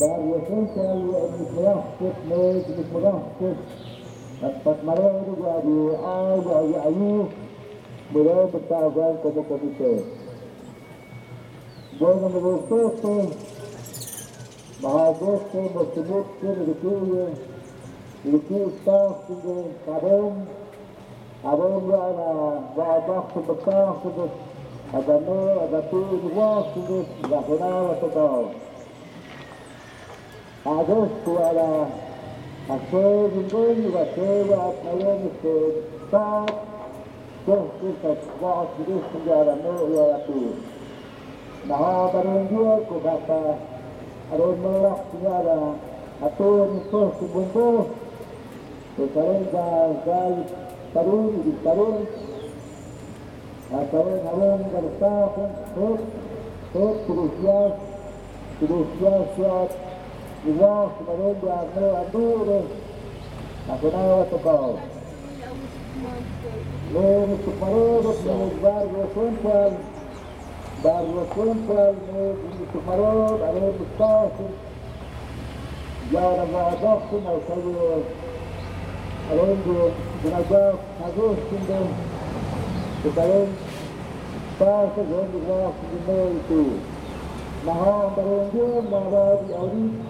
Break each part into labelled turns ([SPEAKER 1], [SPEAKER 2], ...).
[SPEAKER 1] Daar wordt ook wel een prachtig nooit een prachtig. Dat pas maar over de waar die we al waar je aan nu bereid betaald zijn tot de komitee. Bovendien de voorstelsel, maar haar voorstel was de moed kunnen de koeien, de koeien staat in de karom, Aber wir haben agosto era a sede, quando bateu a plena sede, pá, cerca de quatro, deste era meu e era tu. Na roda não deu com o rapaz, era o meu lapiara, a torre no corpo bombou, o carão da galho, carão de carão, a carão na longa do sapo, o outro, outro, outro, outro, outro, Disaster, Maringa, Mila, Dure, Nacional Autocal. Lemos, Tupareiro, Menos Barrio, Central, Barrio Central, Menos Tuparol, Aremos, Calcio, Yara, Vazofin, Alcalde, Arengo, Gunajá, Agostindo, Tuparol, Passa, Grande Graça de Meito, Marrom, Barangueiro, Marrom, Aurito,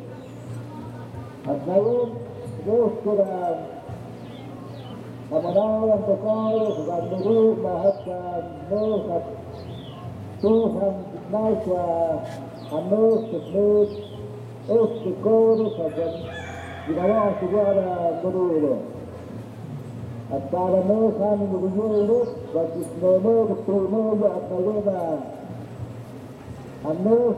[SPEAKER 1] Hasnaud, terus kurang. Kamadal yang tokol, kurang dulu, bahagian, nuhat, tuhan, naswa, hanus, tuhnut, us, tukur, sajan, dinawa, suara, dulu, dulu. Antara nuhan, dulu, dulu, bagus, nuhu, betul, nuhu, atnaluna, hanus,